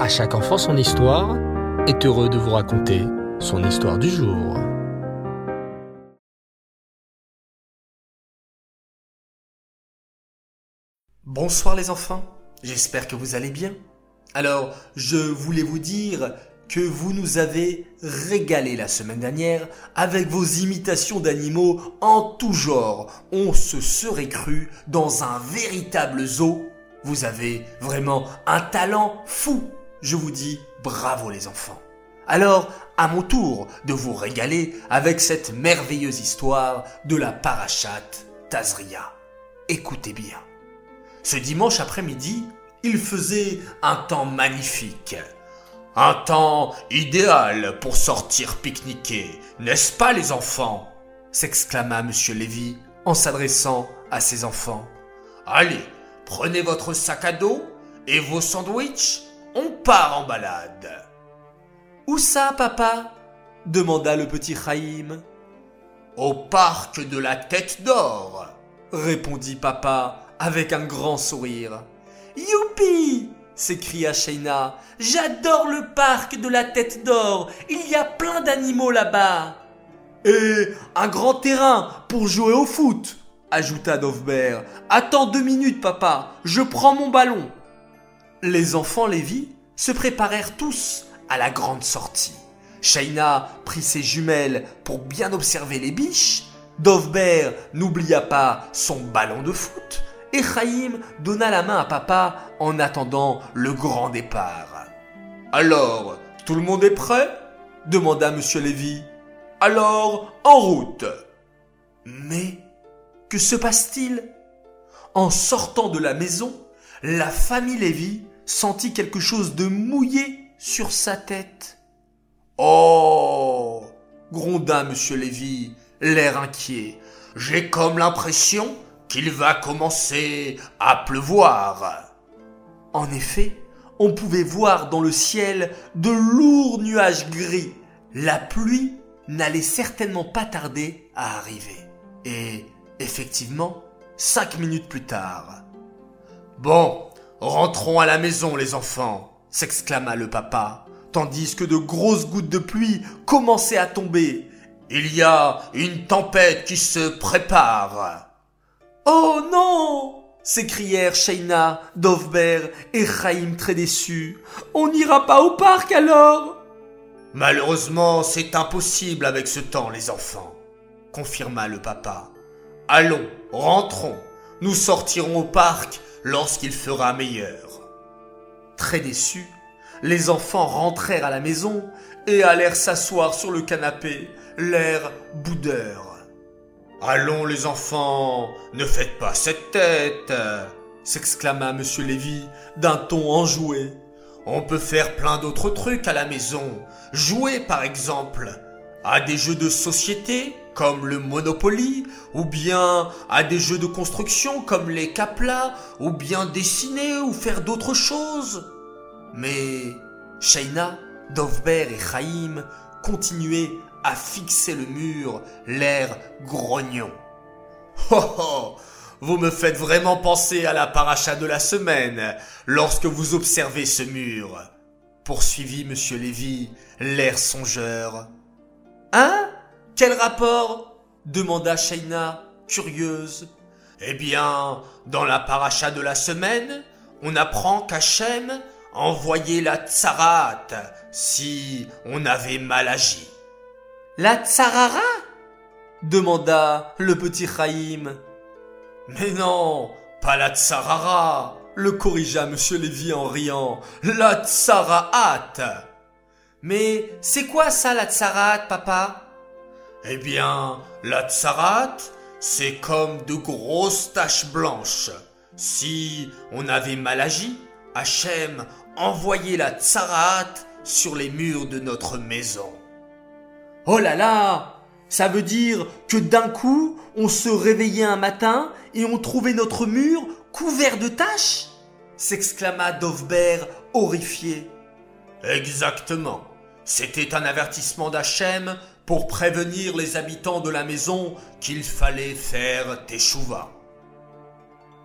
À chaque enfant son histoire est heureux de vous raconter son histoire du jour. Bonsoir les enfants, j'espère que vous allez bien. Alors, je voulais vous dire que vous nous avez régalé la semaine dernière avec vos imitations d'animaux en tout genre. On se serait cru dans un véritable zoo. Vous avez vraiment un talent fou. Je vous dis bravo les enfants. Alors, à mon tour de vous régaler avec cette merveilleuse histoire de la parachate Tazria. Écoutez bien. Ce dimanche après-midi, il faisait un temps magnifique. Un temps idéal pour sortir pique-niquer, n'est-ce pas les enfants? s'exclama M. Lévy en s'adressant à ses enfants. Allez, prenez votre sac à dos et vos sandwichs, on part en balade. Où ça, papa? demanda le petit Chaïm. Au parc de la Tête d'Or, répondit papa avec un grand sourire. Youpi s'écria Shaina. J'adore le parc de la Tête d'Or. Il y a plein d'animaux là-bas. Et un grand terrain pour jouer au foot, ajouta Dovbert. Attends deux minutes, papa. Je prends mon ballon. Les enfants Lévi se préparèrent tous à la grande sortie. Shaina prit ses jumelles pour bien observer les biches. Dovbert n'oublia pas son ballon de foot et Chaim donna la main à papa en attendant le grand départ. Alors, tout le monde est prêt? demanda Monsieur Lévy. Alors, en route. Mais que se passe-t-il? En sortant de la maison, la famille Lévy sentit quelque chose de mouillé sur sa tête. Oh gronda Monsieur Lévy, l'air inquiet. J'ai comme l'impression qu'il va commencer à pleuvoir. En effet, on pouvait voir dans le ciel de lourds nuages gris. La pluie n'allait certainement pas tarder à arriver. Et effectivement, cinq minutes plus tard. Bon, rentrons à la maison, les enfants, s'exclama le papa, tandis que de grosses gouttes de pluie commençaient à tomber. Il y a une tempête qui se prépare. Oh non s'écrièrent Shaina, Dovber et Chaim très déçus. On n'ira pas au parc alors? Malheureusement, c'est impossible avec ce temps, les enfants, confirma le papa. Allons, rentrons. Nous sortirons au parc lorsqu'il fera meilleur. Très déçus, les enfants rentrèrent à la maison et allèrent s'asseoir sur le canapé, l'air boudeur. Allons les enfants, ne faites pas cette tête, s'exclama Monsieur Lévy d'un ton enjoué. On peut faire plein d'autres trucs à la maison. Jouer par exemple à des jeux de société comme le Monopoly, ou bien à des jeux de construction comme les Capla, ou bien dessiner ou faire d'autres choses. Mais Shaina, Dovber et Chaim continuaient à fixer le mur, l'air grognon. Oh oh Vous me faites vraiment penser à la paracha de la semaine lorsque vous observez ce mur. Poursuivit monsieur Lévy, l'air songeur. Hein? Quel rapport demanda Shaina, curieuse. Eh bien, dans la paracha de la semaine, on apprend qu'Hachem envoyait la tsarat si on avait mal agi. La tsarara? demanda le petit Chaim. Mais non, pas la tsarara, le corrigea monsieur Lévy en riant. La tsaraat. Mais c'est quoi ça la tsarat, papa? Eh bien, la tsarat, c'est comme de grosses taches blanches. Si on avait mal agi, Hachem envoyait la tsarat sur les murs de notre maison. Oh là là Ça veut dire que d'un coup, on se réveillait un matin et on trouvait notre mur couvert de taches s'exclama Dovber, horrifié. Exactement. C'était un avertissement d'Hachem pour prévenir les habitants de la maison qu'il fallait faire teshuva.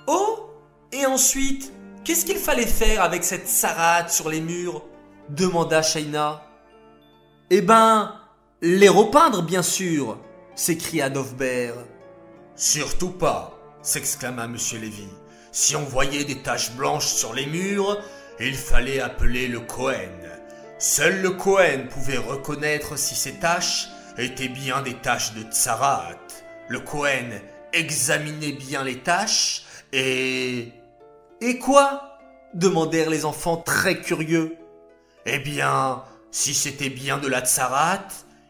Oh Et ensuite, qu'est-ce qu'il fallait faire avec cette sarate sur les murs demanda Shaina. Eh ben, les repeindre, bien sûr, s'écria Dovber. Surtout pas, s'exclama Monsieur Lévy. Si on voyait des taches blanches sur les murs, il fallait appeler le Cohen. Seul le Cohen pouvait reconnaître si ces taches étaient bien des taches de Tsarat. Le Cohen examinait bien les taches et... Et quoi? demandèrent les enfants très curieux. Eh bien, si c'était bien de la Tsarat,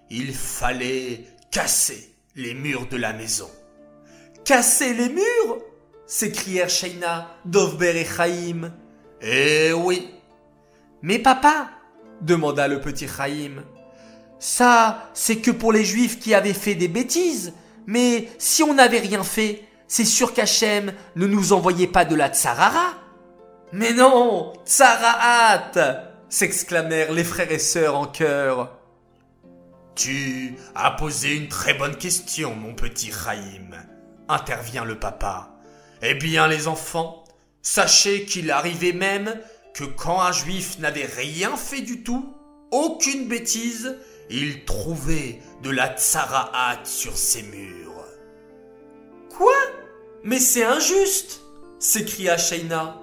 il fallait casser les murs de la maison. Casser les murs s'écrièrent Shaina, Dovber et Chaim. Eh oui. Mais papa, demanda le petit Chaim, ça, c'est que pour les juifs qui avaient fait des bêtises. Mais si on n'avait rien fait, c'est sûr qu'Hachem ne nous envoyait pas de la tsarara. Mais non, tsaraat s'exclamèrent les frères et sœurs en chœur. Tu as posé une très bonne question, mon petit Chaim, intervient le papa. Eh bien, les enfants, sachez qu'il arrivait même que quand un juif n'avait rien fait du tout, aucune bêtise, il trouvait de la tsaraat sur ses murs. Quoi? Mais c'est injuste s'écria Shaina.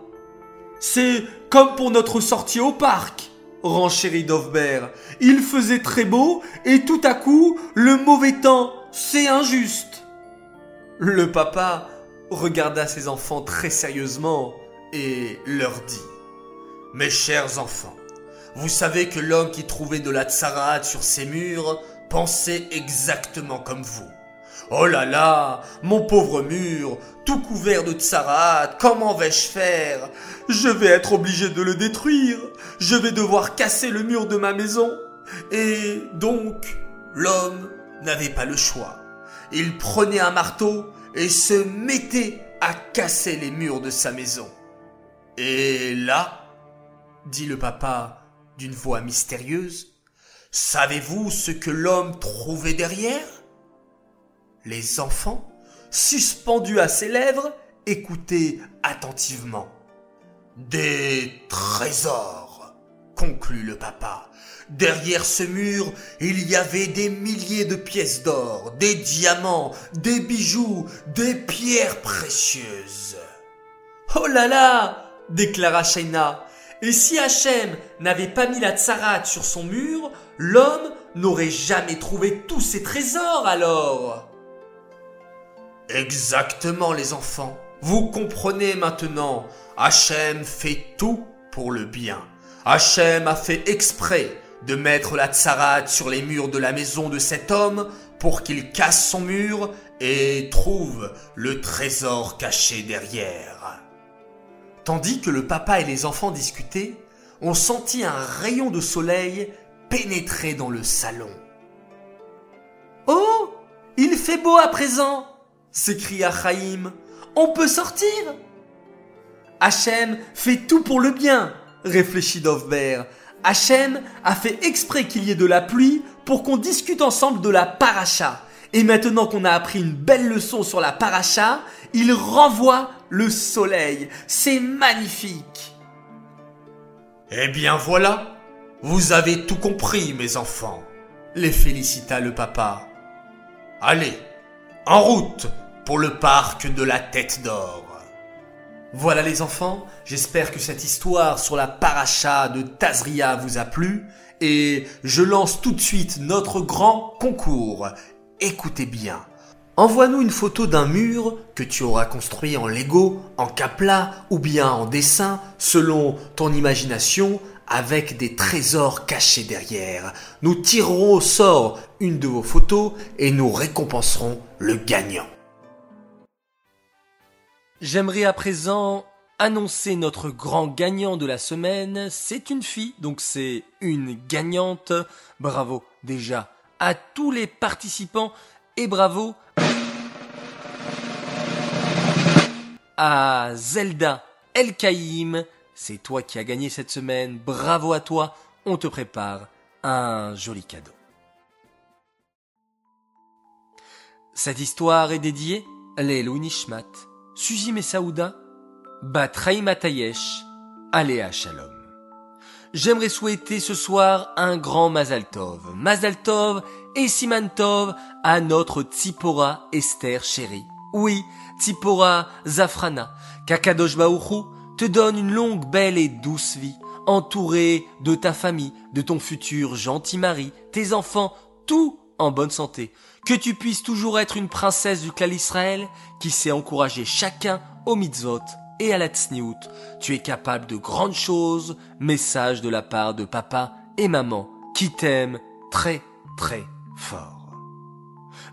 C'est comme pour notre sortie au parc, renchérit Dovber. Il faisait très beau et tout à coup, le mauvais temps, c'est injuste. Le papa regarda ses enfants très sérieusement et leur dit Mes chers enfants, vous savez que l'homme qui trouvait de la tsaraat sur ses murs pensait exactement comme vous. Oh là là, mon pauvre mur, tout couvert de tsaraat, comment vais-je faire? Je vais être obligé de le détruire. Je vais devoir casser le mur de ma maison. Et donc, l'homme n'avait pas le choix. Il prenait un marteau et se mettait à casser les murs de sa maison. Et là, dit le papa d'une voix mystérieuse, savez-vous ce que l'homme trouvait derrière? Les enfants, suspendus à ses lèvres, écoutaient attentivement. Des trésors, conclut le papa. Derrière ce mur, il y avait des milliers de pièces d'or, des diamants, des bijoux, des pierres précieuses. Oh là là déclara Shaina. Et si Hachem n'avait pas mis la tsarate sur son mur, l'homme n'aurait jamais trouvé tous ces trésors alors. Exactement les enfants. Vous comprenez maintenant. Hachem fait tout pour le bien. Hachem a fait exprès de mettre la tsarate sur les murs de la maison de cet homme pour qu'il casse son mur et trouve le trésor caché derrière. Tandis que le papa et les enfants discutaient, on sentit un rayon de soleil pénétrer dans le salon. Oh Il fait beau à présent s'écria Chaim. On peut sortir Hachem fait tout pour le bien, réfléchit Dovber. Hachem a fait exprès qu'il y ait de la pluie pour qu'on discute ensemble de la paracha. Et maintenant qu'on a appris une belle leçon sur la paracha, il renvoie le soleil. C'est magnifique. Eh bien voilà, vous avez tout compris, mes enfants, les félicita le papa. Allez, en route pour le parc de la tête d'or. Voilà les enfants, j'espère que cette histoire sur la paracha de Tazria vous a plu et je lance tout de suite notre grand concours. Écoutez bien. Envoie-nous une photo d'un mur que tu auras construit en Lego, en capla ou bien en dessin selon ton imagination avec des trésors cachés derrière. Nous tirerons au sort une de vos photos et nous récompenserons le gagnant. J'aimerais à présent annoncer notre grand gagnant de la semaine. C'est une fille, donc c'est une gagnante. Bravo déjà à tous les participants et bravo à Zelda El Kaïm. C'est toi qui as gagné cette semaine. Bravo à toi. On te prépare un joli cadeau. Cette histoire est dédiée à Nishmat, Suzy Messaouda, Batraï Matayesh, Aléa Shalom. J'aimerais souhaiter ce soir un grand Mazal Tov, Mazal Tov et Siman Tov à notre Tzipora Esther chérie. Oui, Tzipora Zafrana, qu'Akadosh Baouchou te donne une longue, belle et douce vie, entourée de ta famille, de ton futur gentil mari, tes enfants, tout en bonne santé. Que tu puisses toujours être une princesse du clan Israël qui sait encourager chacun au mitzvot et à la tsniout. Tu es capable de grandes choses. Message de la part de papa et maman qui t'aiment très très fort.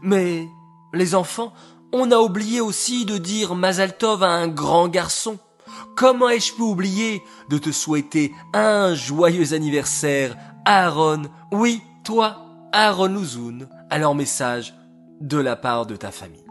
Mais les enfants, on a oublié aussi de dire Mazal Tov à un grand garçon. Comment ai-je pu oublier de te souhaiter un joyeux anniversaire, Aaron? Oui, toi, Aaron Ouzoun, alors message de la part de ta famille.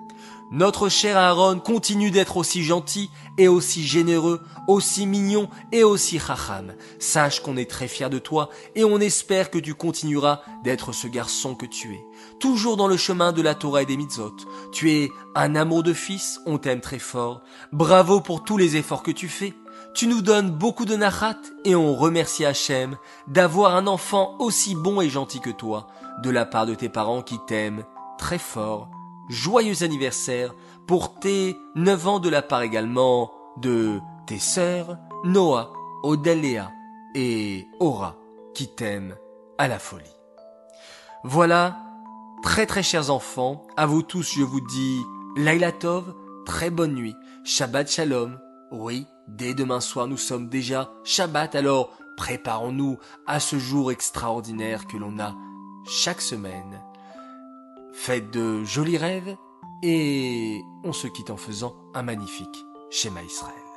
Notre cher Aaron continue d'être aussi gentil et aussi généreux, aussi mignon et aussi chacham. Sache qu'on est très fier de toi et on espère que tu continueras d'être ce garçon que tu es. Toujours dans le chemin de la Torah et des mitzvot. Tu es un amour de fils, on t'aime très fort. Bravo pour tous les efforts que tu fais. Tu nous donnes beaucoup de nachat et on remercie Hachem d'avoir un enfant aussi bon et gentil que toi, de la part de tes parents qui t'aiment très fort joyeux anniversaire pour tes 9 ans de la part également de tes sœurs Noah, Odélia et Aura qui t'aiment à la folie. Voilà, très très chers enfants, à vous tous je vous dis Laila Tov, très bonne nuit, Shabbat Shalom. Oui, dès demain soir nous sommes déjà Shabbat, alors préparons-nous à ce jour extraordinaire que l'on a chaque semaine. Faites de jolis rêves et on se quitte en faisant un magnifique schéma Israël.